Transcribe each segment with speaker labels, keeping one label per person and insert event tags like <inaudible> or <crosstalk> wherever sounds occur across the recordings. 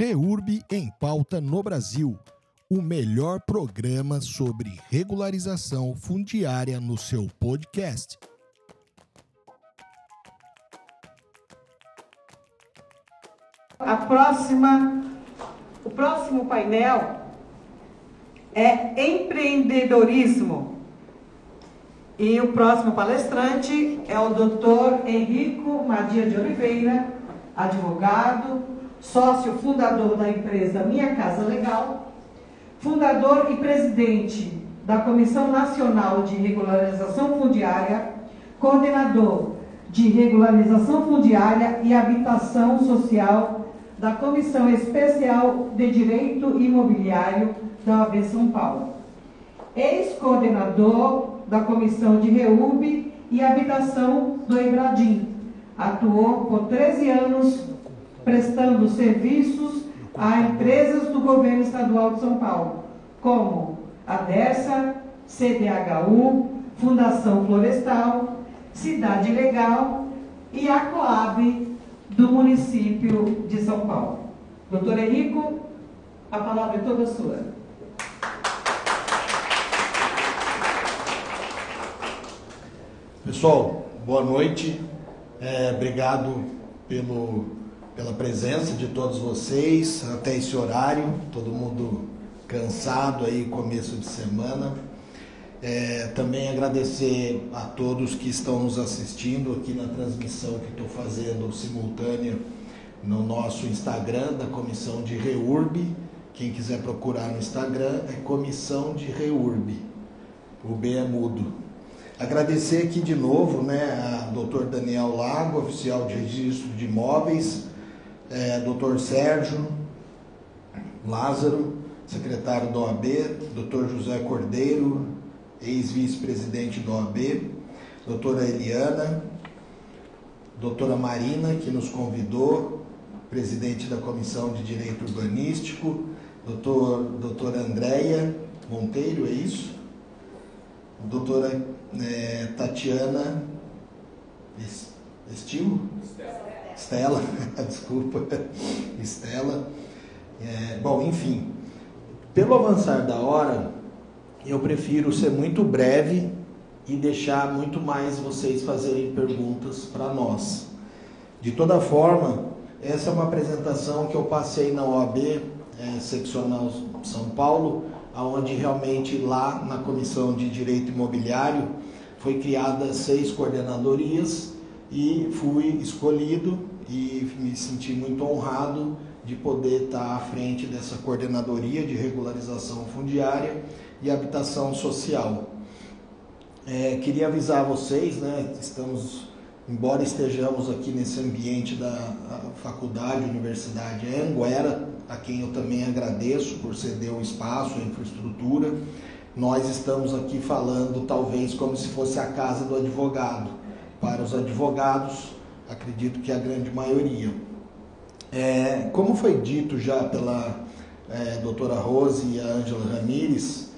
Speaker 1: REURB em Pauta no Brasil, o melhor programa sobre regularização fundiária no seu podcast.
Speaker 2: A próxima, o próximo painel é empreendedorismo. E o próximo palestrante é o Dr. Henrico Madia de Oliveira, advogado, sócio fundador da empresa Minha Casa Legal, fundador e presidente da Comissão Nacional de Regularização Fundiária, coordenador de Regularização Fundiária e Habitação Social da Comissão Especial de Direito Imobiliário da OAB São Paulo. Ex-coordenador da Comissão de REUB e Habitação do Ebradim. Atuou por 13 anos prestando serviços a empresas do governo estadual de São Paulo, como a DERSA, CDHU, Fundação Florestal, Cidade Legal e a Coab do município de São Paulo. Doutor Henrico, a palavra é toda sua.
Speaker 3: Pessoal, boa noite. É, obrigado pelo, pela presença de todos vocês até esse horário. Todo mundo cansado aí, começo de semana. É, também agradecer a todos que estão nos assistindo aqui na transmissão que estou fazendo simultânea no nosso Instagram da Comissão de Reurb. Quem quiser procurar no Instagram é Comissão de Reurb. O B é mudo. Agradecer aqui de novo né, a Dr. Daniel Lago, oficial de registro de imóveis, é, Dr. Sérgio Lázaro, secretário da OAB, Dr. José Cordeiro, ex-vice-presidente da OAB, doutora Eliana, doutora Marina, que nos convidou, presidente da Comissão de Direito Urbanístico, doutor, doutora Andréia Monteiro, é isso? Doutora é, Tatiana Estilo? Estela. <laughs> Desculpa, Estela. É, bom, enfim, pelo avançar da hora, eu prefiro ser muito breve e deixar muito mais vocês fazerem perguntas para nós. De toda forma, essa é uma apresentação que eu passei na OAB é, Seccional São Paulo, onde realmente lá na Comissão de Direito Imobiliário foi criada seis coordenadorias e fui escolhido e me senti muito honrado de poder estar à frente dessa coordenadoria de regularização fundiária e habitação social. É, queria avisar vocês, né, estamos, embora estejamos aqui nesse ambiente da faculdade, universidade Anguera, a quem eu também agradeço por ceder o espaço, a infraestrutura, nós estamos aqui falando talvez como se fosse a casa do advogado. Para os advogados, acredito que a grande maioria. É, como foi dito já pela é, doutora Rose e a Ângela Ramires,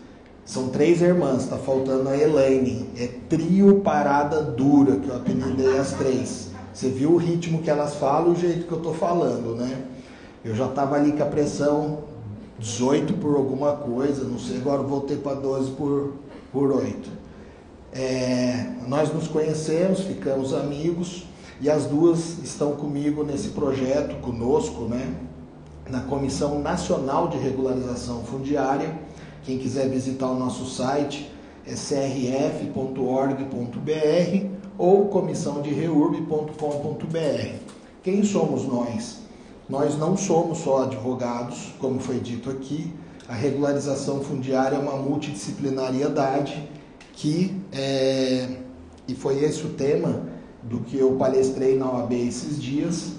Speaker 3: são três irmãs, tá faltando a Elaine. É trio parada dura, que eu apelidei as três. Você viu o ritmo que elas falam o jeito que eu tô falando, né? Eu já tava ali com a pressão 18 por alguma coisa, não sei, agora voltei para 12 por, por 8. É, nós nos conhecemos, ficamos amigos e as duas estão comigo nesse projeto, conosco, né? Na Comissão Nacional de Regularização Fundiária quem quiser visitar o nosso site é crf.org.br ou comissãodereurb.com.br. Quem somos nós? Nós não somos só advogados, como foi dito aqui. A regularização fundiária é uma multidisciplinariedade que, é, e foi esse o tema do que eu palestrei na OAB esses dias,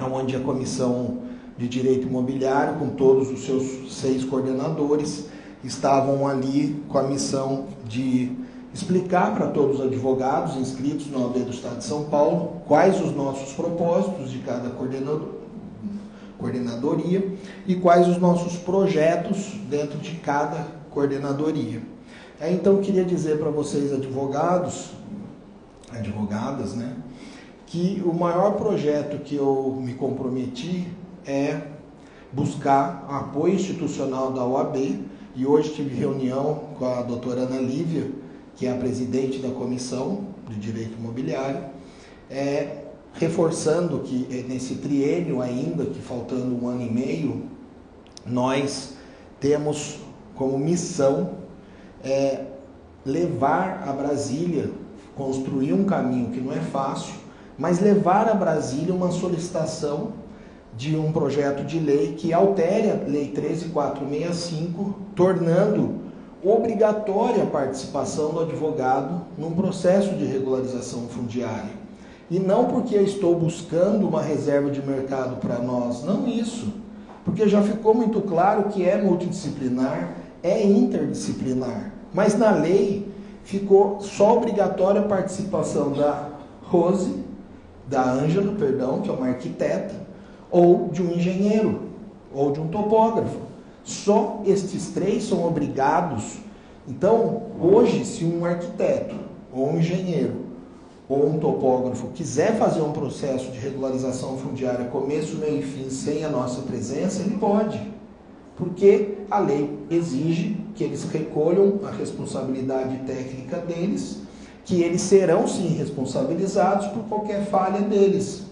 Speaker 3: onde a comissão de direito imobiliário, com todos os seus seis coordenadores, estavam ali com a missão de explicar para todos os advogados inscritos na OAB do Estado de São Paulo quais os nossos propósitos de cada coordenador, coordenadoria e quais os nossos projetos dentro de cada coordenadoria. É, então, eu queria dizer para vocês, advogados, advogadas, né, que o maior projeto que eu me comprometi é buscar apoio institucional da OAB e hoje tive reunião com a doutora Ana Lívia, que é a presidente da Comissão de Direito Imobiliário, é, reforçando que é, nesse triênio ainda, que faltando um ano e meio, nós temos como missão é, levar a Brasília, construir um caminho que não é fácil, mas levar a Brasília uma solicitação de um projeto de lei que altere a Lei 13465, tornando obrigatória a participação do advogado num processo de regularização fundiária. E não porque eu estou buscando uma reserva de mercado para nós, não isso. Porque já ficou muito claro que é multidisciplinar, é interdisciplinar. Mas na lei ficou só obrigatória a participação da Rose, da Ângela, perdão, que é uma arquiteta, ou de um engenheiro, ou de um topógrafo. Só estes três são obrigados. Então, hoje, se um arquiteto, ou um engenheiro, ou um topógrafo quiser fazer um processo de regularização fundiária começo, meio e fim sem a nossa presença, ele pode. Porque a lei exige que eles recolham a responsabilidade técnica deles, que eles serão sim responsabilizados por qualquer falha deles.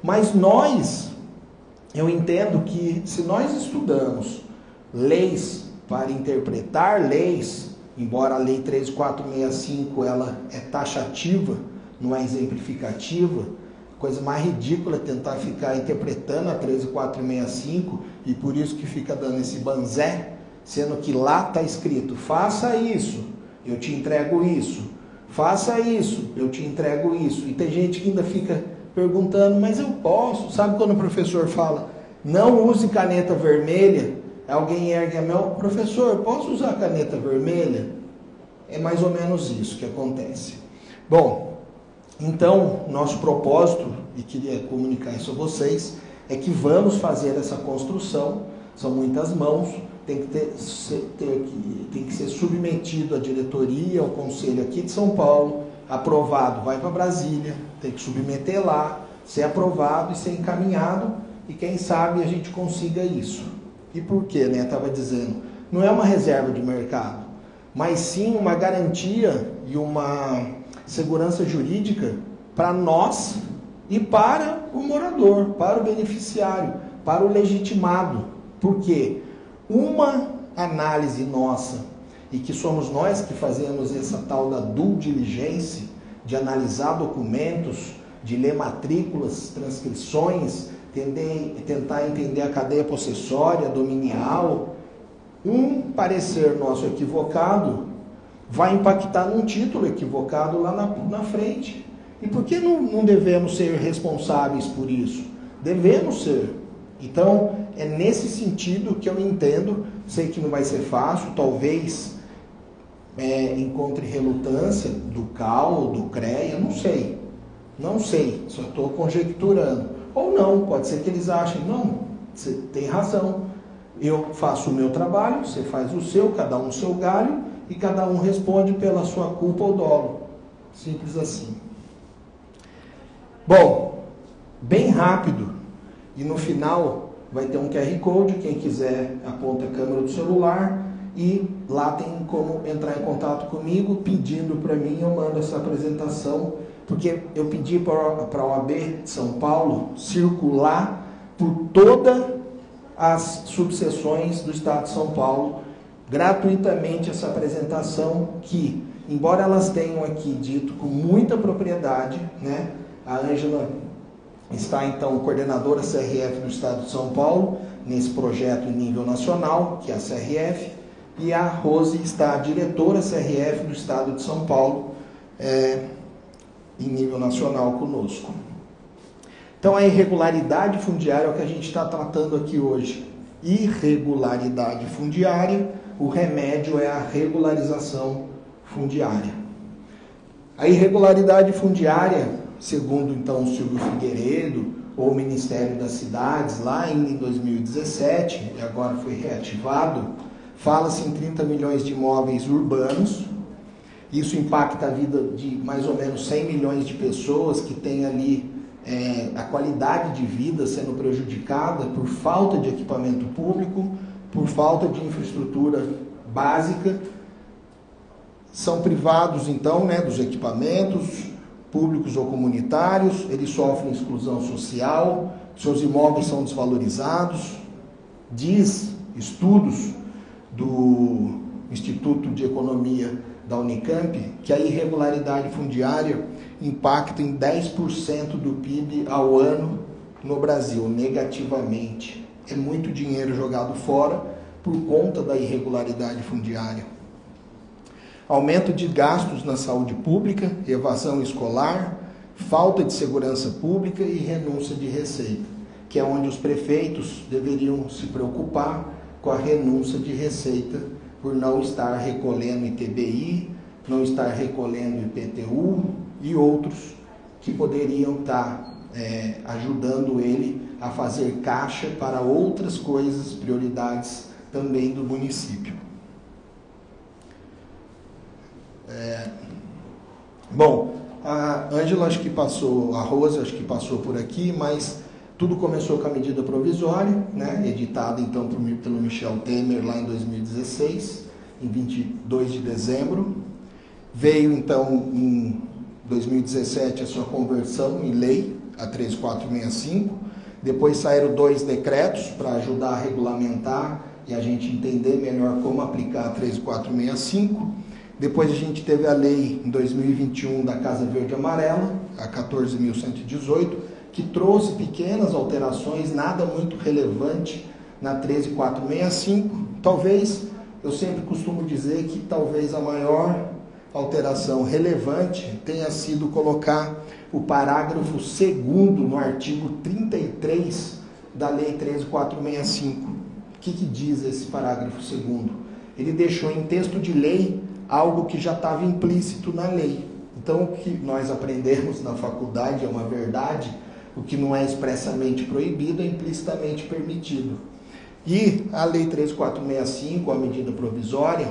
Speaker 3: Mas nós, eu entendo que se nós estudamos leis para interpretar leis, embora a lei 3465 ela é taxativa, não é exemplificativa, coisa mais ridícula é tentar ficar interpretando a 13465 e por isso que fica dando esse banzé, sendo que lá está escrito: faça isso, eu te entrego isso, faça isso, eu te entrego isso. E tem gente que ainda fica perguntando, mas eu posso? Sabe quando o professor fala, não use caneta vermelha? Alguém ergue a mão, professor, posso usar caneta vermelha? É mais ou menos isso que acontece. Bom, então, nosso propósito, e queria comunicar isso a vocês, é que vamos fazer essa construção, são muitas mãos, tem que, ter, ter, tem que ser submetido à diretoria, ao conselho aqui de São Paulo, aprovado, vai para Brasília, tem que submeter lá, ser aprovado e ser encaminhado, e quem sabe a gente consiga isso. E por quê, né? Estava dizendo, não é uma reserva de mercado, mas sim uma garantia e uma segurança jurídica para nós e para o morador, para o beneficiário, para o legitimado. Porque uma análise nossa, e que somos nós que fazemos essa tal da due diligência, de analisar documentos, de ler matrículas, transcrições, tentar entender a cadeia possessória, dominial, um parecer nosso equivocado vai impactar num título equivocado lá na, na frente. E por que não, não devemos ser responsáveis por isso? Devemos ser. Então, é nesse sentido que eu entendo. Sei que não vai ser fácil, talvez é, encontre relutância do CAL, do CREA, não sei. Não sei, só estou conjecturando. Ou não, pode ser que eles achem, não, você tem razão. Eu faço o meu trabalho, você faz o seu, cada um o seu galho, e cada um responde pela sua culpa ou dolo. Simples assim. Bom, bem rápido. E no final vai ter um QR Code, quem quiser aponta a câmera do celular e lá tem como entrar em contato comigo pedindo para mim, eu mando essa apresentação, porque eu pedi para a OAB São Paulo circular por todas as subseções do Estado de São Paulo gratuitamente essa apresentação que, embora elas tenham aqui dito com muita propriedade, né? A Ângela está então coordenadora CRF do Estado de São Paulo nesse projeto em nível nacional, que é a CRF, e a Rose está diretora CRF do Estado de São Paulo é, em nível nacional conosco. Então a irregularidade fundiária é o que a gente está tratando aqui hoje. Irregularidade fundiária o remédio é a regularização fundiária. A irregularidade fundiária, segundo então Silvio Figueiredo, ou o Ministério das Cidades, lá ainda em 2017, e agora foi reativado, fala-se em 30 milhões de imóveis urbanos. Isso impacta a vida de mais ou menos 100 milhões de pessoas que têm ali é, a qualidade de vida sendo prejudicada por falta de equipamento público, por falta de infraestrutura básica. São privados, então, né, dos equipamentos públicos ou comunitários, eles sofrem exclusão social, seus imóveis são desvalorizados. Diz estudos do Instituto de Economia da Unicamp que a irregularidade fundiária impacta em 10% do PIB ao ano no Brasil, negativamente. É muito dinheiro jogado fora por conta da irregularidade fundiária. Aumento de gastos na saúde pública, evasão escolar, falta de segurança pública e renúncia de receita, que é onde os prefeitos deveriam se preocupar com a renúncia de receita por não estar recolhendo ITBI, não estar recolhendo IPTU e outros que poderiam estar é, ajudando ele a fazer caixa para outras coisas, prioridades também do município. É, bom, a Ângela acho que passou, a Rosa acho que passou por aqui, mas tudo começou com a medida provisória, né, editada então pelo Michel Temer lá em 2016, em 22 de dezembro. Veio então em 2017 a sua conversão em lei, a 3465. Depois saíram dois decretos para ajudar a regulamentar e a gente entender melhor como aplicar a 3465. Depois a gente teve a lei em 2021 da Casa Verde Amarela, a 14.118 que trouxe pequenas alterações, nada muito relevante na 13465. Talvez, eu sempre costumo dizer que talvez a maior alteração relevante tenha sido colocar o parágrafo segundo no artigo 33 da Lei 13465. O que, que diz esse parágrafo segundo? Ele deixou em texto de lei algo que já estava implícito na lei. Então, o que nós aprendemos na faculdade é uma verdade o que não é expressamente proibido é implicitamente permitido. E a Lei 3465, a medida provisória,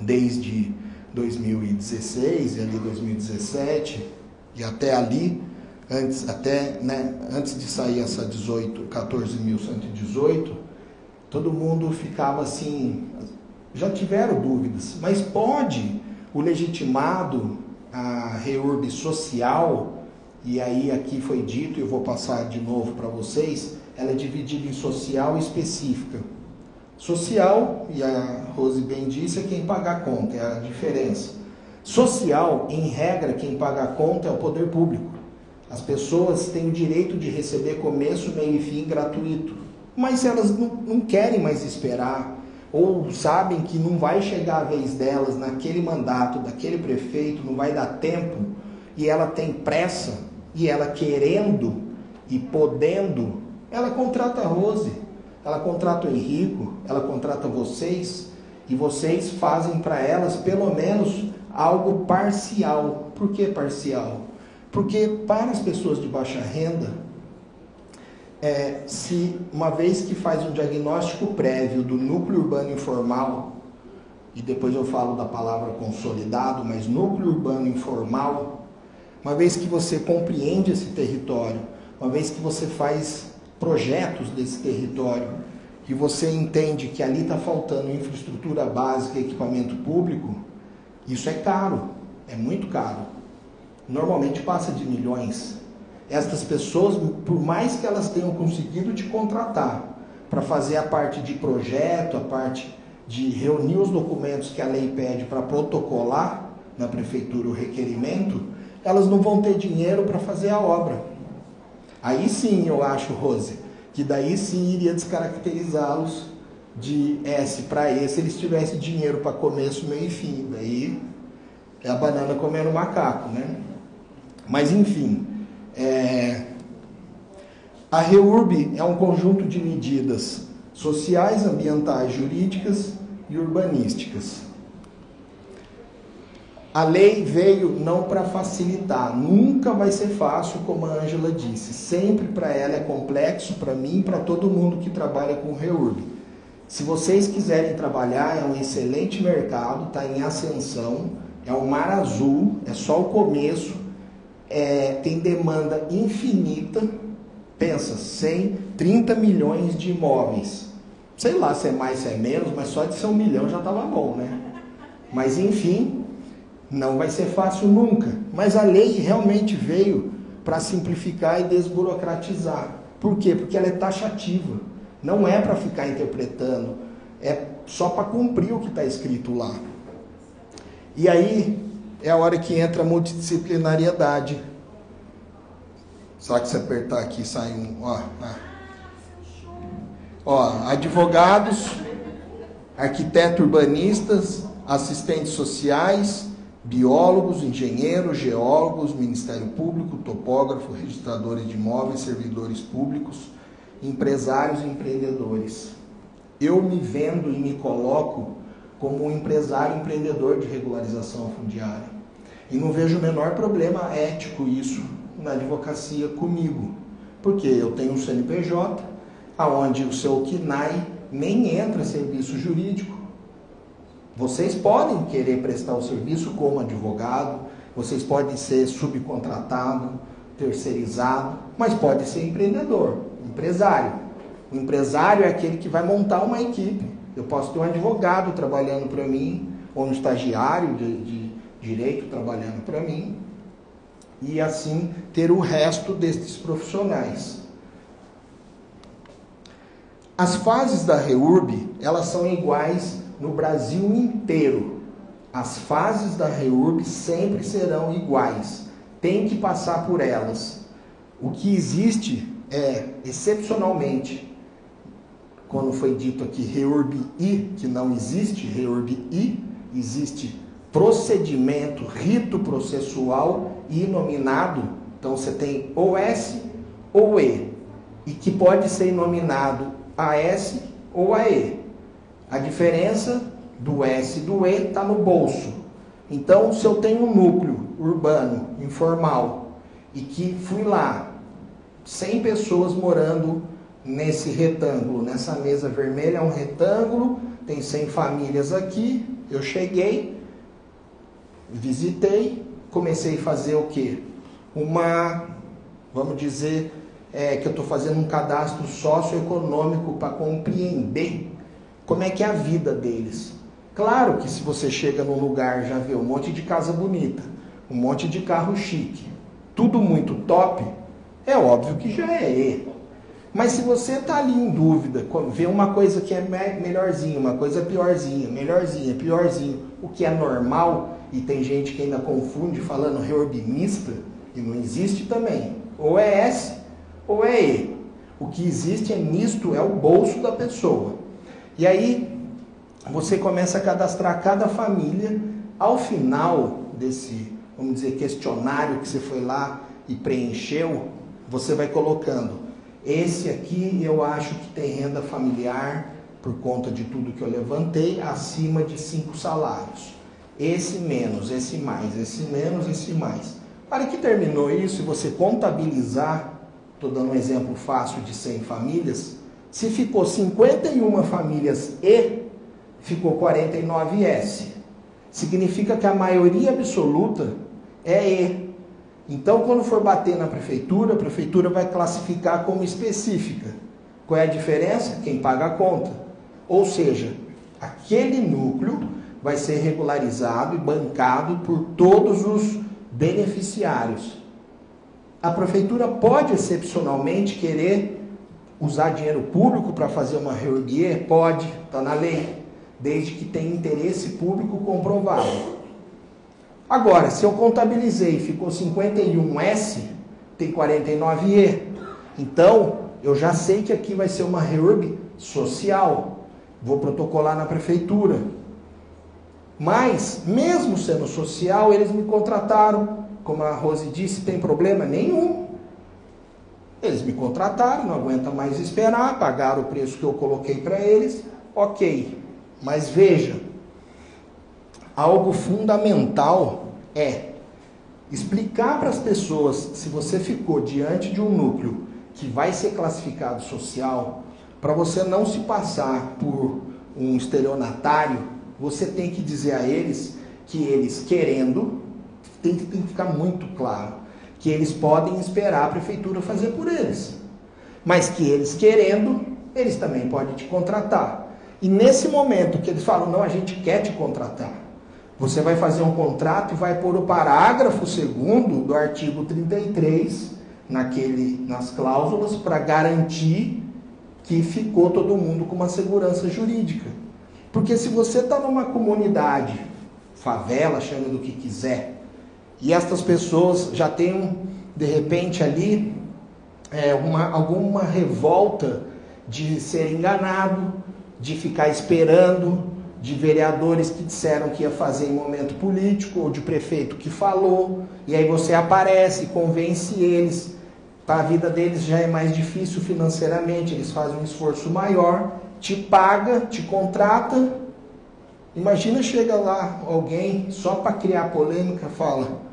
Speaker 3: desde 2016 e ali 2017 e até ali, antes, até, né, antes de sair essa 18, 14.118, todo mundo ficava assim, já tiveram dúvidas, mas pode o legitimado, a reurb social, e aí aqui foi dito, e eu vou passar de novo para vocês, ela é dividida em social e específica. Social, e a Rose bem disse, é quem paga a conta, é a diferença. Social, em regra, quem paga a conta é o poder público. As pessoas têm o direito de receber começo, meio e fim gratuito. Mas elas não, não querem mais esperar, ou sabem que não vai chegar a vez delas naquele mandato, daquele prefeito, não vai dar tempo, e ela tem pressa, e ela querendo e podendo, ela contrata a Rose, ela contrata o Henrico, ela contrata vocês e vocês fazem para elas pelo menos algo parcial. Por que parcial? Porque para as pessoas de baixa renda, é, se uma vez que faz um diagnóstico prévio do núcleo urbano informal, e depois eu falo da palavra consolidado, mas núcleo urbano informal, uma vez que você compreende esse território, uma vez que você faz projetos desse território, que você entende que ali está faltando infraestrutura básica, equipamento público, isso é caro, é muito caro. Normalmente passa de milhões. Estas pessoas, por mais que elas tenham conseguido te contratar para fazer a parte de projeto, a parte de reunir os documentos que a lei pede para protocolar na prefeitura o requerimento, elas não vão ter dinheiro para fazer a obra. Aí sim eu acho, Rose, que daí sim iria descaracterizá-los de S para E se eles tivessem dinheiro para começo, meio e fim. Daí é a banana comendo macaco, né? Mas enfim, é... a REURB é um conjunto de medidas sociais, ambientais, jurídicas e urbanísticas a lei veio não para facilitar, nunca vai ser fácil, como a Ângela disse. Sempre para ela é complexo, para mim, para todo mundo que trabalha com REURB. Se vocês quiserem trabalhar, é um excelente mercado, está em ascensão, é um mar azul, é só o começo. é, tem demanda infinita. Pensa, 100, 30 milhões de imóveis. Sei lá se é mais, se é menos, mas só de ser um milhão já estava bom, né? Mas enfim, não vai ser fácil nunca. Mas a lei realmente veio para simplificar e desburocratizar. Por quê? Porque ela é taxativa. Não é para ficar interpretando, é só para cumprir o que está escrito lá. E aí é a hora que entra a multidisciplinariedade. Só que se apertar aqui sai um. Ó, ó, advogados, arquitetos urbanistas, assistentes sociais, biólogos, engenheiros, geólogos, Ministério Público, topógrafo, registradores de imóveis, servidores públicos, empresários e empreendedores. Eu me vendo e me coloco como um empresário empreendedor de regularização fundiária. E não vejo o menor problema ético isso na advocacia comigo. Porque eu tenho um CNPJ, aonde o seu KNAI nem entra serviço jurídico. Vocês podem querer prestar o serviço como advogado, vocês podem ser subcontratado, terceirizado, mas pode ser empreendedor, empresário. O empresário é aquele que vai montar uma equipe. Eu posso ter um advogado trabalhando para mim, ou um estagiário de, de direito trabalhando para mim, e assim ter o resto destes profissionais. As fases da REURB, elas são iguais no Brasil inteiro. As fases da REURB sempre serão iguais. Tem que passar por elas. O que existe é, excepcionalmente, quando foi dito aqui REURB-I, que não existe REURB-I, existe procedimento, rito processual inominado. Então você tem ou S ou E, e que pode ser nominado AS ou AE. A diferença do S e do E está no bolso. Então, se eu tenho um núcleo urbano, informal, e que fui lá, 100 pessoas morando nesse retângulo, nessa mesa vermelha é um retângulo, tem 100 famílias aqui, eu cheguei, visitei, comecei a fazer o quê? Uma, vamos dizer, é, que eu estou fazendo um cadastro socioeconômico para compreender como é que é a vida deles. Claro que se você chega num lugar já vê um monte de casa bonita, um monte de carro chique, tudo muito top, é óbvio que já é erro. Mas se você está ali em dúvida, vê uma coisa que é melhorzinha, uma coisa piorzinha, melhorzinha, piorzinho, o que é normal, e tem gente que ainda confunde falando reorbimista, e não existe também. Ou é S ou é E. O que existe é misto, é o bolso da pessoa. E aí você começa a cadastrar cada família. Ao final desse, vamos dizer, questionário que você foi lá e preencheu, você vai colocando. Esse aqui eu acho que tem renda familiar, por conta de tudo que eu levantei, acima de cinco salários. Esse menos, esse mais, esse menos, esse mais. Para que terminou isso, e você contabilizar, estou dando um exemplo fácil de 100 famílias, se ficou 51 famílias E, ficou 49 S. Significa que a maioria absoluta é E. Então, quando for bater na prefeitura, a prefeitura vai classificar como específica. Qual é a diferença? Quem paga a conta. Ou seja, aquele núcleo vai ser regularizado e bancado por todos os beneficiários. A prefeitura pode excepcionalmente querer usar dinheiro público para fazer uma reorguia? Pode, está na lei, desde que tenha interesse público comprovado. Agora, se eu contabilizei e ficou 51S, tem 49E. Então, eu já sei que aqui vai ser uma reorg social. Vou protocolar na prefeitura. Mas, mesmo sendo social, eles me contrataram. Como a Rose disse, tem problema nenhum. Eles me contrataram, não aguenta mais esperar, pagaram o preço que eu coloquei para eles. Ok. Mas veja, algo fundamental é explicar para as pessoas se você ficou diante de um núcleo que vai ser classificado social, para você não se passar por um estelionatário, você tem que dizer a eles que eles querendo, tem que, tem que ficar muito claro, que eles podem esperar a prefeitura fazer por eles. Mas que eles querendo, eles também podem te contratar. E nesse momento que eles falam, não, a gente quer te contratar, você vai fazer um contrato e vai pôr o parágrafo segundo do artigo 33 naquele, nas cláusulas para garantir que ficou todo mundo com uma segurança jurídica. Porque se você está numa comunidade, favela, chame do que quiser, e estas pessoas já têm, de repente, ali é, uma, alguma revolta de ser enganado, de ficar esperando, de vereadores que disseram que ia fazer em momento político, ou de prefeito que falou, e aí você aparece, convence eles, a vida deles já é mais difícil financeiramente, eles fazem um esforço maior, te paga, te contrata. Imagina chega lá alguém só para criar polêmica, fala: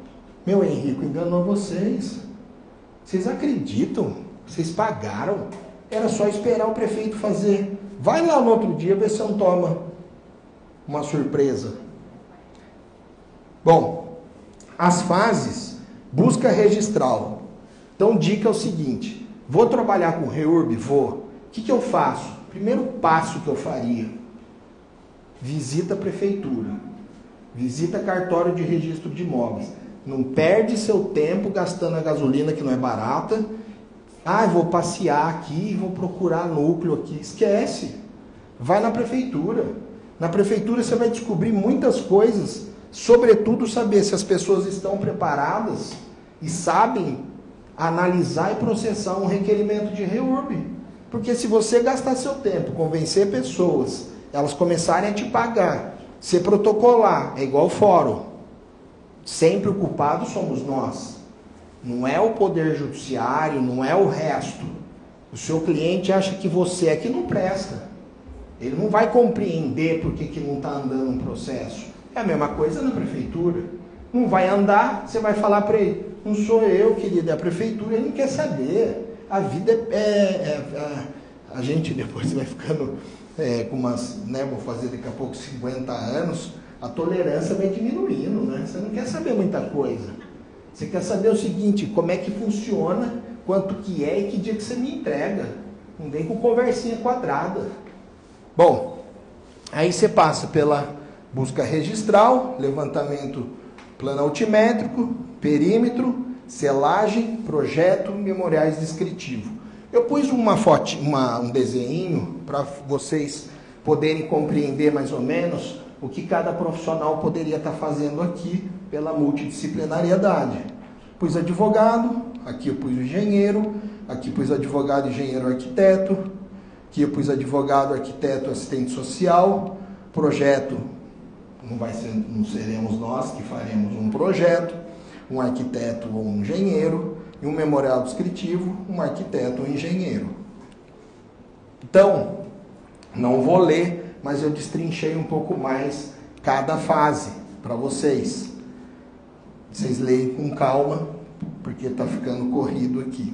Speaker 3: "Meu Henrico enganou vocês. Vocês acreditam? Vocês pagaram? Era só esperar o prefeito fazer. Vai lá no outro dia ver se não toma uma surpresa." Bom, as fases busca registrá-lo. Então, dica é o seguinte: vou trabalhar com REURB? Vou. O que, que eu faço? Primeiro passo que eu faria: visita a prefeitura, visita cartório de registro de imóveis. Não perde seu tempo gastando a gasolina que não é barata. Ah, vou passear aqui, vou procurar núcleo aqui. Esquece. Vai na prefeitura. Na prefeitura você vai descobrir muitas coisas, sobretudo saber se as pessoas estão preparadas e sabem analisar e processar um requerimento de REURB. Porque se você gastar seu tempo, convencer pessoas, elas começarem a te pagar, se protocolar, é igual fórum. Sempre o culpado somos nós. Não é o poder judiciário, não é o resto. O seu cliente acha que você é que não presta. Ele não vai compreender por que, que não está andando um processo. É a mesma coisa na prefeitura. Não vai andar, você vai falar para ele, não sou eu, querido, é a prefeitura, ele não quer saber. A vida é. é, é a, a, gente depois <laughs> vai ficando é, com umas. Né, vou fazer daqui a pouco 50 anos, a tolerância vai diminuindo, né? Você não quer saber muita coisa. Você quer saber o seguinte, como é que funciona, quanto que é e que dia que você me entrega. Não vem com conversinha quadrada. Bom, aí você passa pela busca registral, levantamento plano altimétrico, perímetro, selagem, projeto, memoriais descritivo. Eu pus uma foto, uma, um desenho para vocês poderem compreender mais ou menos o que cada profissional poderia estar fazendo aqui pela multidisciplinariedade. Pus advogado, aqui eu pus engenheiro, aqui pus advogado, engenheiro, arquiteto, aqui eu pus advogado, arquiteto, assistente social, projeto, não, vai ser, não seremos nós que faremos um projeto, um arquiteto ou um engenheiro, e um memorial descritivo, um arquiteto ou engenheiro. Então, não vou ler, mas eu destrinchei um pouco mais cada fase para vocês. Vocês leem com calma, porque está ficando corrido aqui.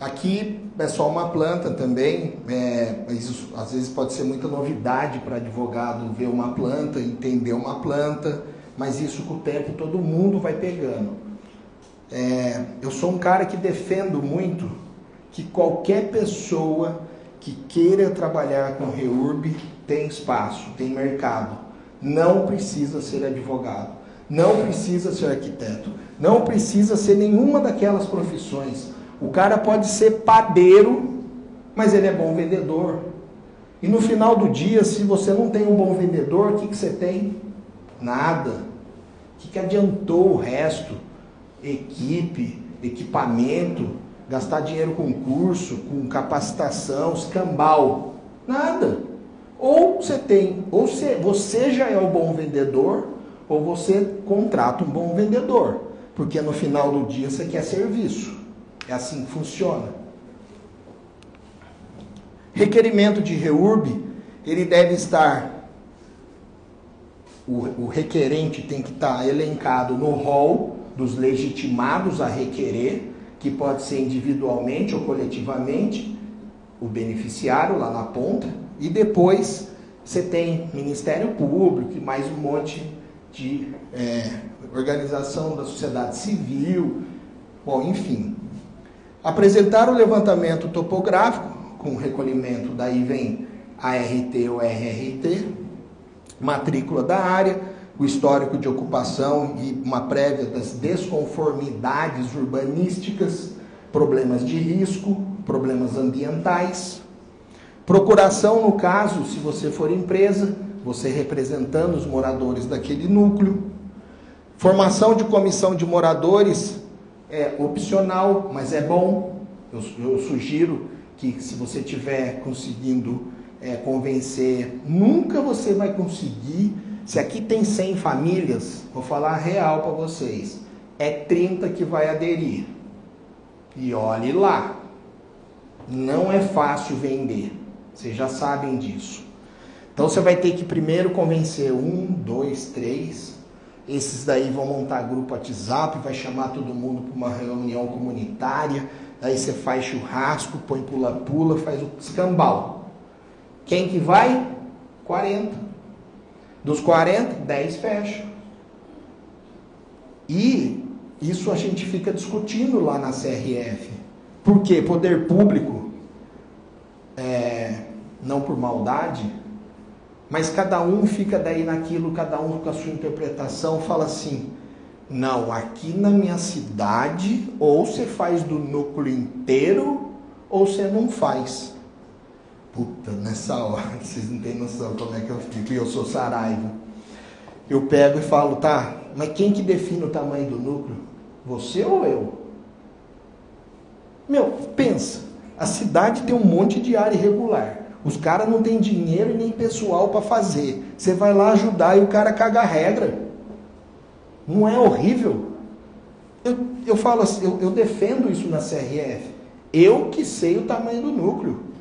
Speaker 3: Aqui é só uma planta também, é, isso às vezes pode ser muita novidade para advogado ver uma planta, entender uma planta, mas isso com o tempo todo mundo vai pegando. É, eu sou um cara que defendo muito que qualquer pessoa que queira trabalhar com REURB tem espaço, tem mercado. Não precisa ser advogado, não precisa ser arquiteto, não precisa ser nenhuma daquelas profissões o cara pode ser padeiro, mas ele é bom vendedor. E no final do dia, se você não tem um bom vendedor, o que, que você tem? Nada. O que, que adiantou o resto? Equipe, equipamento, gastar dinheiro com curso, com capacitação, escambau. Nada. Ou você tem, ou você, você já é o bom vendedor, ou você contrata um bom vendedor. Porque no final do dia você quer serviço. É assim que funciona. Requerimento de REURB, ele deve estar, o, o requerente tem que estar elencado no rol dos legitimados a requerer, que pode ser individualmente ou coletivamente, o beneficiário lá na ponta, e depois você tem Ministério Público e mais um monte de é, organização da sociedade civil, bom, enfim. Apresentar o levantamento topográfico, com recolhimento, daí vem a RT ou RRT, matrícula da área, o histórico de ocupação e uma prévia das desconformidades urbanísticas, problemas de risco, problemas ambientais. Procuração, no caso, se você for empresa, você representando os moradores daquele núcleo. Formação de comissão de moradores é opcional, mas é bom. Eu, eu sugiro que, se você tiver conseguindo é, convencer, nunca você vai conseguir. Se aqui tem 100 famílias, vou falar real para vocês, é 30 que vai aderir. E olhe lá, não é fácil vender. Vocês já sabem disso. Então você vai ter que primeiro convencer um, dois, três. Esses daí vão montar grupo WhatsApp, vai chamar todo mundo para uma reunião comunitária. Aí você faz churrasco, põe pula-pula, faz o escambau. Quem que vai? 40. Dos 40, 10 fecham. E isso a gente fica discutindo lá na CRF. Por quê? Poder público, é, não por maldade, mas cada um fica daí naquilo, cada um com a sua interpretação, fala assim: não, aqui na minha cidade, ou você faz do núcleo inteiro, ou você não faz. Puta, nessa hora, <laughs> vocês não têm noção como é que eu fico, e eu sou Saraiva. Eu pego e falo, tá, mas quem que define o tamanho do núcleo? Você ou eu? Meu, pensa, a cidade tem um monte de área irregular. Os caras não têm dinheiro e nem pessoal para fazer. Você vai lá ajudar e o cara caga a regra. Não é horrível? Eu, eu falo assim, eu, eu defendo isso na CRF. Eu que sei o tamanho do núcleo.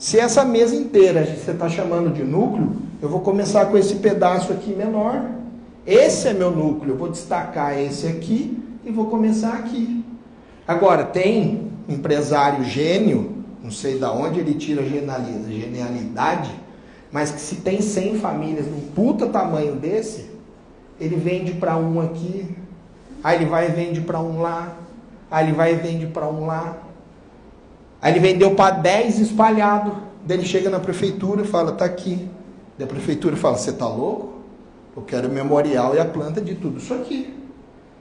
Speaker 3: Se essa mesa inteira você está chamando de núcleo, eu vou começar com esse pedaço aqui menor. Esse é meu núcleo. Eu vou destacar esse aqui e vou começar aqui. Agora, tem empresário gênio não sei da onde ele tira genialidade, mas que se tem 100 famílias num puta tamanho desse, ele vende para um aqui, aí ele vai e vende para um lá, aí ele vai e vende para um lá. Aí ele vendeu para 10 espalhado. Daí ele chega na prefeitura e fala: "Tá aqui". Da prefeitura fala: "Você tá louco? Eu quero o memorial e a planta de tudo isso aqui".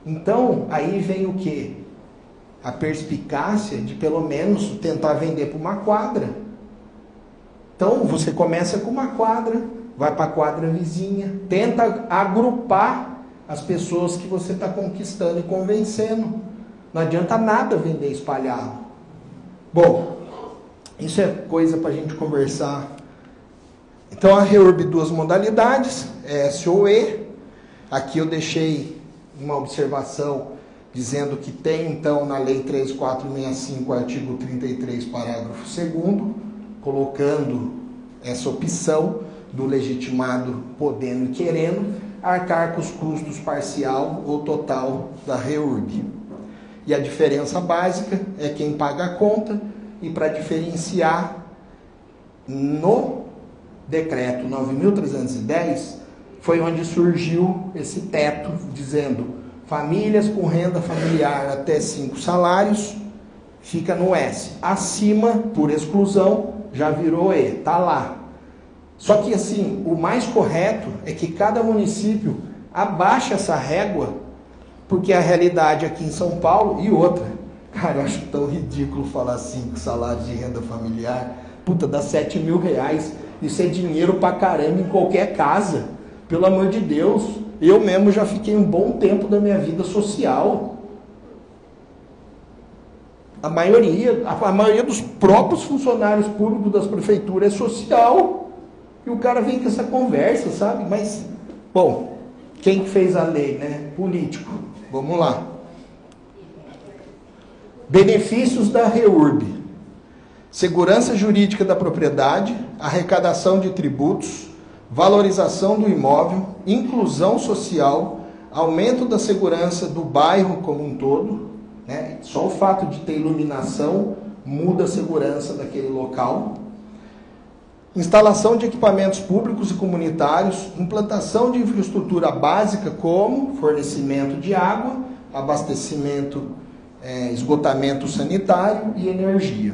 Speaker 3: Então, aí vem o quê? a perspicácia de pelo menos tentar vender para uma quadra. Então você começa com uma quadra, vai para a quadra vizinha, tenta agrupar as pessoas que você está conquistando e convencendo. Não adianta nada vender espalhado. Bom, isso é coisa para a gente conversar. Então a REURB duas modalidades, S ou E. Aqui eu deixei uma observação dizendo que tem então na Lei 3465, artigo 33, parágrafo 2, colocando essa opção do legitimado podendo e querendo arcar com os custos parcial ou total da REURB. E a diferença básica é quem paga a conta, e para diferenciar, no decreto 9.310 foi onde surgiu esse teto, dizendo Famílias com renda familiar até cinco salários fica no S. Acima, por exclusão, já virou E, tá lá. Só que assim, o mais correto é que cada município abaixe essa régua, porque a realidade aqui em São Paulo e outra. Cara, eu acho tão ridículo falar cinco salários de renda familiar. Puta, dá sete mil reais. Isso é dinheiro pra caramba em qualquer casa. Pelo amor de Deus. Eu mesmo já fiquei um bom tempo da minha vida social. A maioria, a maioria dos próprios funcionários públicos das prefeituras é social. E o cara vem com essa conversa, sabe? Mas, bom, quem fez a lei, né? Político. Vamos lá. Benefícios da REURB: segurança jurídica da propriedade, arrecadação de tributos, valorização do imóvel, inclusão social, aumento da segurança do bairro como um todo. Né? Só o fato de ter iluminação muda a segurança daquele local. Instalação de equipamentos públicos e comunitários, implantação de infraestrutura básica como fornecimento de água, abastecimento, é, esgotamento sanitário e energia.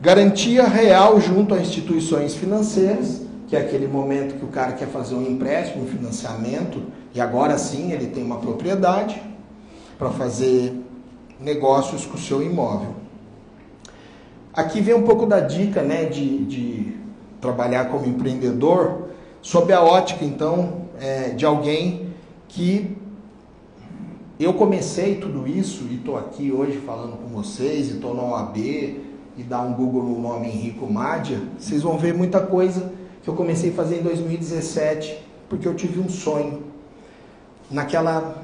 Speaker 3: Garantia real junto a instituições financeiras, que é aquele momento que o cara quer fazer um empréstimo, um financiamento, e agora sim ele tem uma propriedade para fazer negócios com o seu imóvel. Aqui vem um pouco da dica né, de, de trabalhar como empreendedor, sob a ótica, então, é, de alguém que eu comecei tudo isso e estou aqui hoje falando com vocês, e estou na OAB, e dá um Google no nome Henrico Mádia, vocês vão ver muita coisa que eu comecei a fazer em 2017, porque eu tive um sonho. Naquela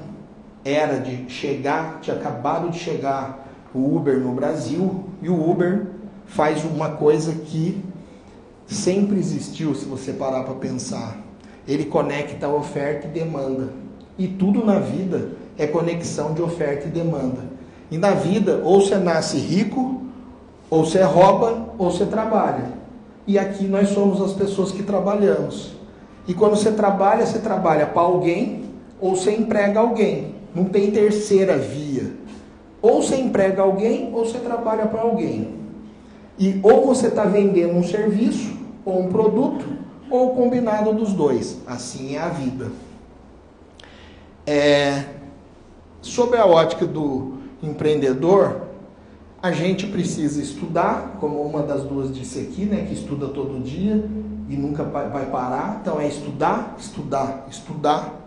Speaker 3: era de chegar, tinha acabado de chegar o Uber no Brasil, e o Uber faz uma coisa que sempre existiu, se você parar para pensar. Ele conecta oferta e demanda. E tudo na vida é conexão de oferta e demanda. E na vida, ou você nasce rico, ou você rouba, ou você trabalha. E aqui nós somos as pessoas que trabalhamos. E quando você trabalha, você trabalha para alguém, ou você emprega alguém. Não tem terceira via. Ou você emprega alguém, ou você trabalha para alguém. E ou você está vendendo um serviço, ou um produto, ou o combinado dos dois. Assim é a vida. É, sob a ótica do empreendedor, a gente precisa estudar, como uma das duas disse aqui, né, que estuda todo dia e nunca vai parar. Então é estudar, estudar, estudar.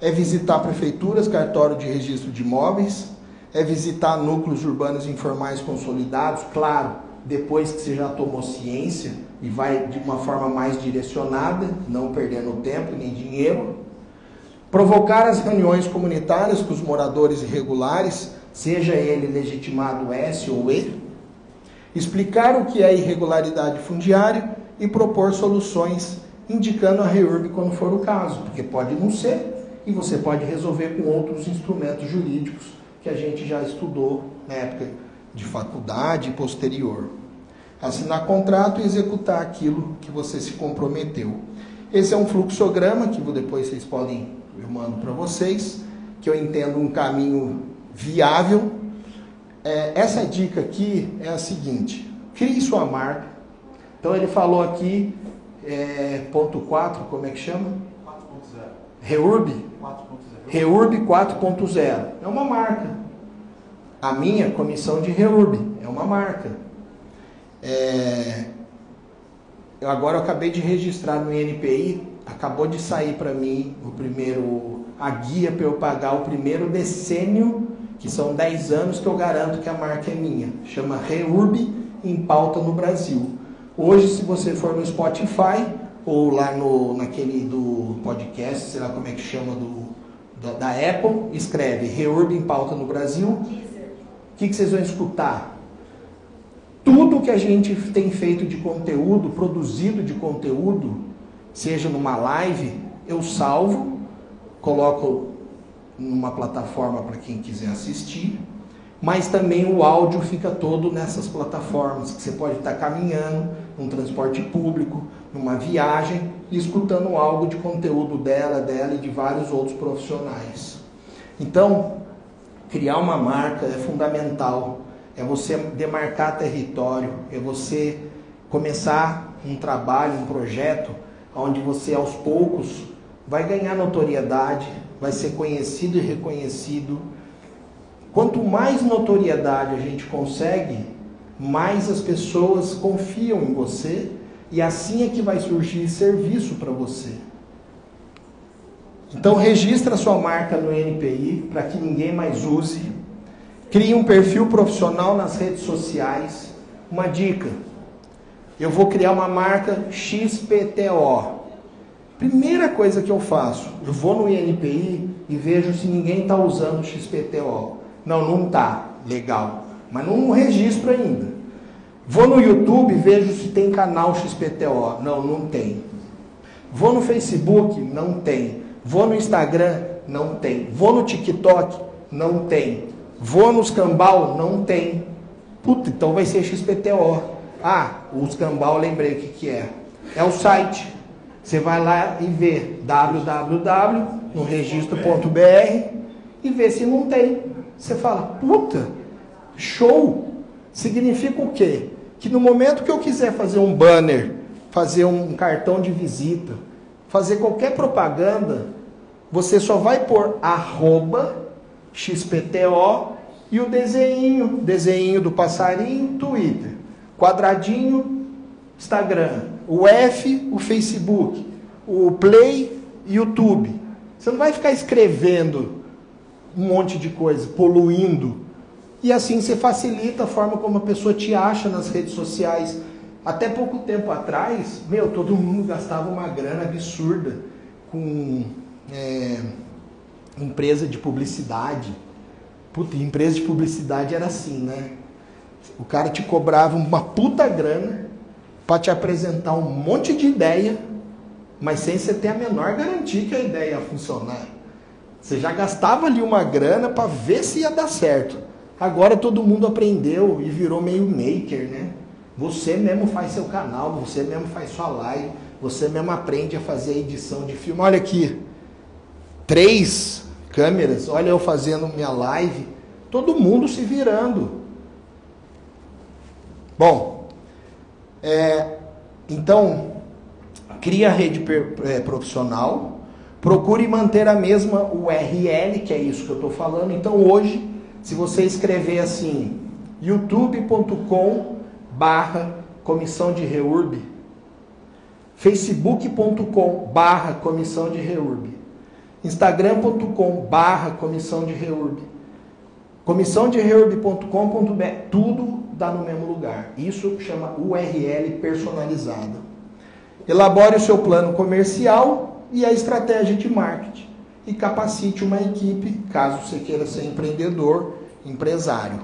Speaker 3: É visitar prefeituras, cartório de registro de imóveis, é visitar núcleos urbanos informais consolidados, claro, depois que você já tomou ciência e vai de uma forma mais direcionada, não perdendo tempo nem dinheiro. Provocar as reuniões comunitárias com os moradores irregulares, seja ele legitimado S ou E. Explicar o que é irregularidade fundiária e propor soluções, indicando a REURB quando for o caso, porque pode não ser e você pode resolver com outros instrumentos jurídicos que a gente já estudou na época de faculdade posterior. Assinar contrato e executar aquilo que você se comprometeu. Esse é um fluxograma que depois vocês podem, eu mando para vocês, que eu entendo um caminho viável. É, essa dica aqui é a seguinte: crie sua marca. Então ele falou aqui, é, ponto 4, como é que chama? 4.0. Reurb? 4.0. Reurb 4.0. É uma marca. A minha comissão de REURB é uma marca. É, eu agora eu acabei de registrar no INPI, acabou de sair para mim o primeiro a guia para eu pagar o primeiro decênio, que são 10 anos que eu garanto que a marca é minha. Chama REURB em pauta no Brasil. Hoje, se você for no Spotify ou lá no naquele do podcast, sei lá como é que chama do da, da Apple, escreve REURB em pauta no Brasil o que, que vocês vão escutar? Tudo que a gente tem feito de conteúdo, produzido de conteúdo, seja numa live, eu salvo, coloco numa plataforma para quem quiser assistir, mas também o áudio fica todo nessas plataformas, que você pode estar caminhando, num transporte público, numa viagem, escutando algo de conteúdo dela, dela e de vários outros profissionais. Então, Criar uma marca é fundamental. É você demarcar território, é você começar um trabalho, um projeto, onde você aos poucos vai ganhar notoriedade, vai ser conhecido e reconhecido. Quanto mais notoriedade a gente consegue, mais as pessoas confiam em você e assim é que vai surgir serviço para você. Então registra sua marca no NPI para que ninguém mais use. Crie um perfil profissional nas redes sociais. Uma dica: eu vou criar uma marca XPTO. Primeira coisa que eu faço, eu vou no INPI e vejo se ninguém está usando XPTO. Não, não está. Legal. Mas não registro ainda. Vou no YouTube e vejo se tem canal XPTO. Não, não tem. Vou no Facebook, não tem. Vou no Instagram, não tem. Vou no TikTok, não tem. Vou nos Cambal, não tem. Puta, então vai ser XPTO. Ah, o Scambau, lembrei o que, que é. É o site. Você vai lá e vê www no registro.br e vê se não tem. Você fala, puta, show! Significa o quê? Que no momento que eu quiser fazer um banner, fazer um cartão de visita, fazer qualquer propaganda, você só vai pôr arroba XPTO e o desenho, desenho do passarinho, Twitter, quadradinho, Instagram, o F, o Facebook, o Play, YouTube. Você não vai ficar escrevendo um monte de coisa, poluindo. E assim você facilita a forma como a pessoa te acha nas redes sociais. Até pouco tempo atrás, meu, todo mundo gastava uma grana absurda com é, empresa de publicidade. Puta, empresa de publicidade era assim, né? O cara te cobrava uma puta grana para te apresentar um monte de ideia, mas sem você ter a menor garantia que a ideia ia funcionar. Você já gastava ali uma grana para ver se ia dar certo. Agora todo mundo aprendeu e virou meio maker, né? Você mesmo faz seu canal, você mesmo faz sua live, você mesmo aprende a fazer edição de filme. Olha aqui, três câmeras, olha eu fazendo minha live, todo mundo se virando. Bom, é, então, cria a rede é, profissional, procure manter a mesma URL, que é isso que eu estou falando. Então, hoje, se você escrever assim, youtube.com barra comissão de reurb, facebook.com barra comissão de reurb, instagram.com barra comissão de reurb, comissão de reurb.com.br, tudo dá no mesmo lugar. Isso chama URL personalizada. Elabore o seu plano comercial e a estratégia de marketing e capacite uma equipe, caso você queira ser empreendedor, empresário.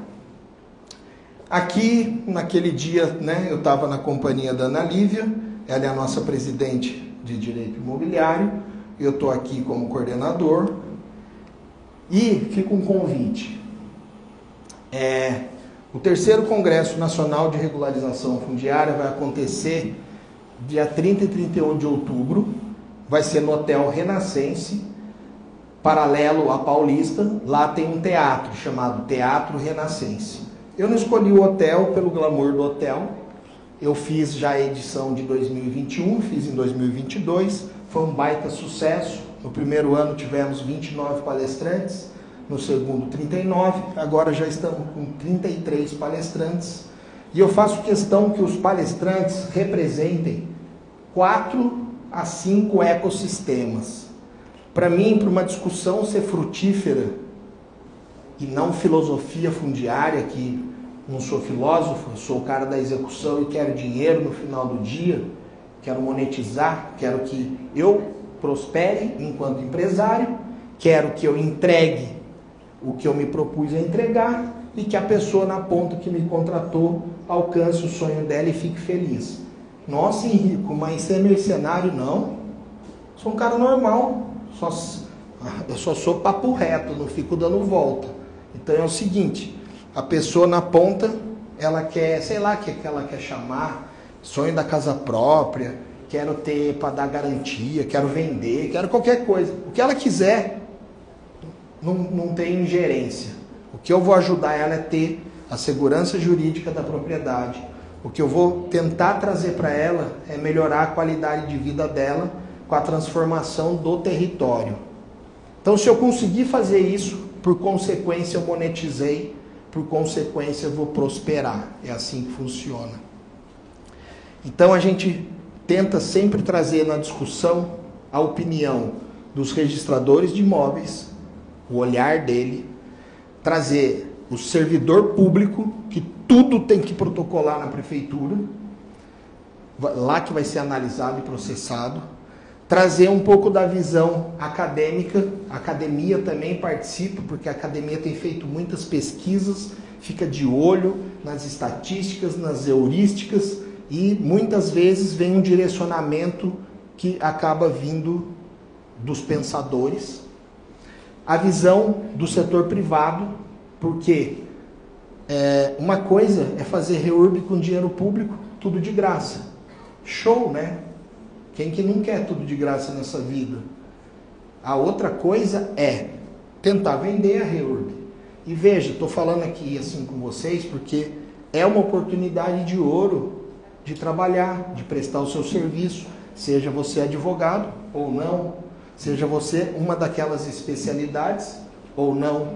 Speaker 3: Aqui, naquele dia, né, eu estava na companhia da Ana Lívia, ela é a nossa presidente de Direito Imobiliário, eu estou aqui como coordenador, e fica um convite. É, o terceiro Congresso Nacional de Regularização Fundiária vai acontecer dia 30 e 31 de outubro, vai ser no Hotel Renascense, paralelo à Paulista. Lá tem um teatro chamado Teatro Renascense. Eu não escolhi o hotel pelo glamour do hotel. Eu fiz já a edição de 2021, fiz em 2022, foi um baita sucesso. No primeiro ano tivemos 29 palestrantes, no segundo 39, agora já estamos com 33 palestrantes. E eu faço questão que os palestrantes representem quatro a cinco ecossistemas. Para mim, para uma discussão ser frutífera e não filosofia fundiária, que não sou filósofo, sou o cara da execução e quero dinheiro no final do dia, quero monetizar, quero que eu prospere enquanto empresário, quero que eu entregue o que eu me propus a entregar e que a pessoa na ponta que me contratou alcance o sonho dela e fique feliz. Nossa, Henrico, mas ser mercenário não. Sou um cara normal. Só, eu só sou papo reto, não fico dando volta. Então é o seguinte, a pessoa na ponta, ela quer, sei lá, que ela quer chamar, sonho da casa própria, quero ter para dar garantia, quero vender, quero qualquer coisa. O que ela quiser, não, não tem ingerência. O que eu vou ajudar ela é ter a segurança jurídica da propriedade, o que eu vou tentar trazer para ela é melhorar a qualidade de vida dela com a transformação do território. Então, se eu conseguir fazer isso, por consequência eu monetizei, por consequência eu vou prosperar. É assim que funciona. Então, a gente tenta sempre trazer na discussão a opinião dos registradores de imóveis, o olhar dele, trazer o servidor público, que tudo tem que protocolar na prefeitura, lá que vai ser analisado e processado, trazer um pouco da visão acadêmica, a academia também participa, porque a academia tem feito muitas pesquisas, fica de olho nas estatísticas, nas heurísticas, e muitas vezes vem um direcionamento que acaba vindo dos pensadores. A visão do setor privado, porque é, uma coisa é fazer reurb com dinheiro público, tudo de graça. Show, né? Quem que não quer tudo de graça nessa vida? A outra coisa é tentar vender a Reurb. E veja, estou falando aqui assim com vocês porque é uma oportunidade de ouro de trabalhar, de prestar o seu serviço, seja você advogado ou não, seja você uma daquelas especialidades ou não.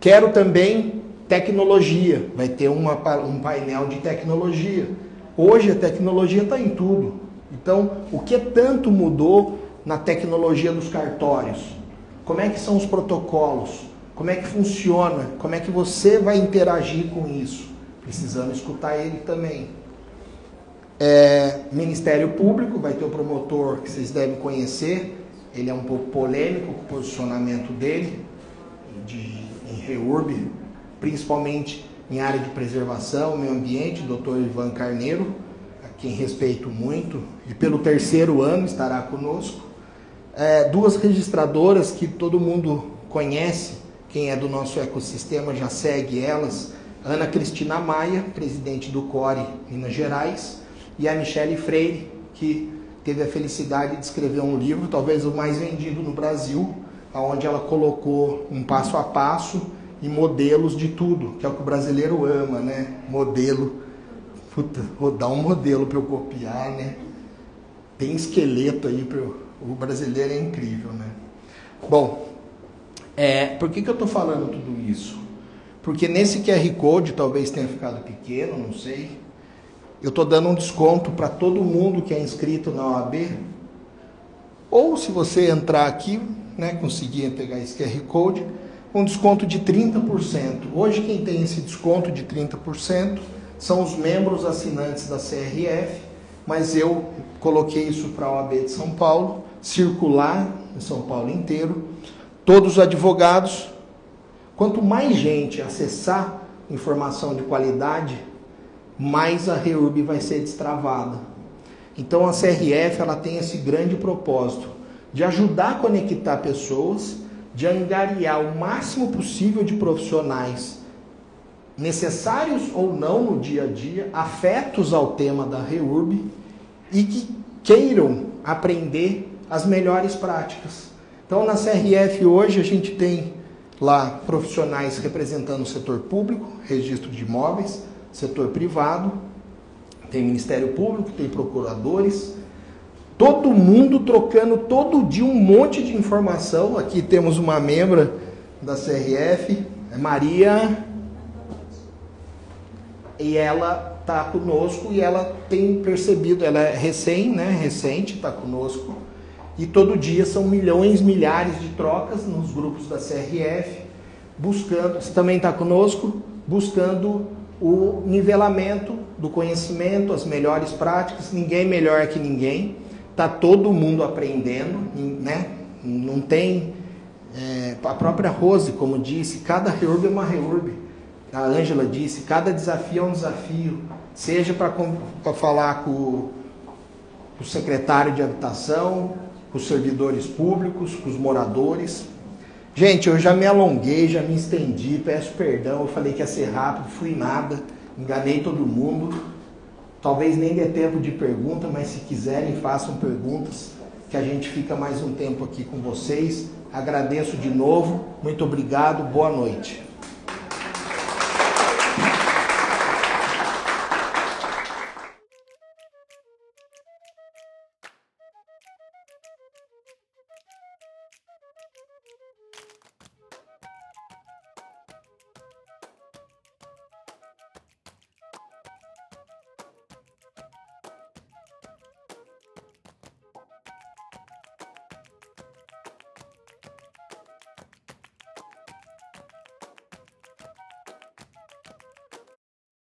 Speaker 3: Quero também tecnologia, vai ter uma, um painel de tecnologia. Hoje a tecnologia está em tudo. Então, o que tanto mudou na tecnologia dos cartórios? Como é que são os protocolos? Como é que funciona? Como é que você vai interagir com isso? Precisamos escutar ele também. É, Ministério Público, vai ter o promotor que vocês devem conhecer. Ele é um pouco polêmico com o posicionamento dele de, em REURB, principalmente em área de preservação, meio ambiente, doutor Ivan Carneiro, a quem respeito muito, e pelo terceiro ano estará conosco. É, duas registradoras que todo mundo conhece, quem é do nosso ecossistema já segue elas. Ana Cristina Maia, presidente do CORE Minas Gerais, e a Michele Freire, que teve a felicidade de escrever um livro, talvez o mais vendido no Brasil, onde ela colocou um passo a passo e modelos de tudo, que é o que o brasileiro ama, né? Modelo. Puta, vou dar um modelo para eu copiar, né? Tem esqueleto aí para o brasileiro é incrível, né? Bom, é, por que, que eu estou falando tudo isso? Porque nesse QR Code talvez tenha ficado pequeno, não sei. Eu estou dando um desconto para todo mundo que é inscrito na OAB. Ou se você entrar aqui, né, conseguir pegar esse QR Code, um desconto de 30%. Hoje quem tem esse desconto de 30% são os membros assinantes da CRF, mas eu coloquei isso para a OAB de São Paulo, circular em São Paulo inteiro todos os advogados. Quanto mais gente acessar informação de qualidade, mais a REURB vai ser destravada. Então a CRF ela tem esse grande propósito de ajudar a conectar pessoas, de angariar o máximo possível de profissionais necessários ou não no dia a dia, afetos ao tema da REURB e que queiram aprender as melhores práticas. Então, na CRF hoje a gente tem lá profissionais representando o setor público, registro de imóveis, setor privado, tem Ministério Público, tem procuradores, todo mundo trocando todo dia um monte de informação. Aqui temos uma membra da CRF, é Maria, e ela está conosco e ela tem percebido, ela é recém, né, recente, está conosco e todo dia são milhões, milhares de trocas nos grupos da CRF, buscando, você também está conosco, buscando o nivelamento do conhecimento, as melhores práticas, ninguém melhor que ninguém, está todo mundo aprendendo, né? Não tem. É, a própria Rose, como disse, cada reurb é uma reurb. A Ângela disse, cada desafio é um desafio, seja para falar com o secretário de habitação, com os servidores públicos, com os moradores. Gente, eu já me alonguei, já me estendi, peço perdão, eu falei que ia ser rápido, fui nada, enganei todo mundo. Talvez nem dê tempo de pergunta, mas se quiserem, façam perguntas, que a gente fica mais um tempo aqui com vocês. Agradeço de novo, muito obrigado, boa noite.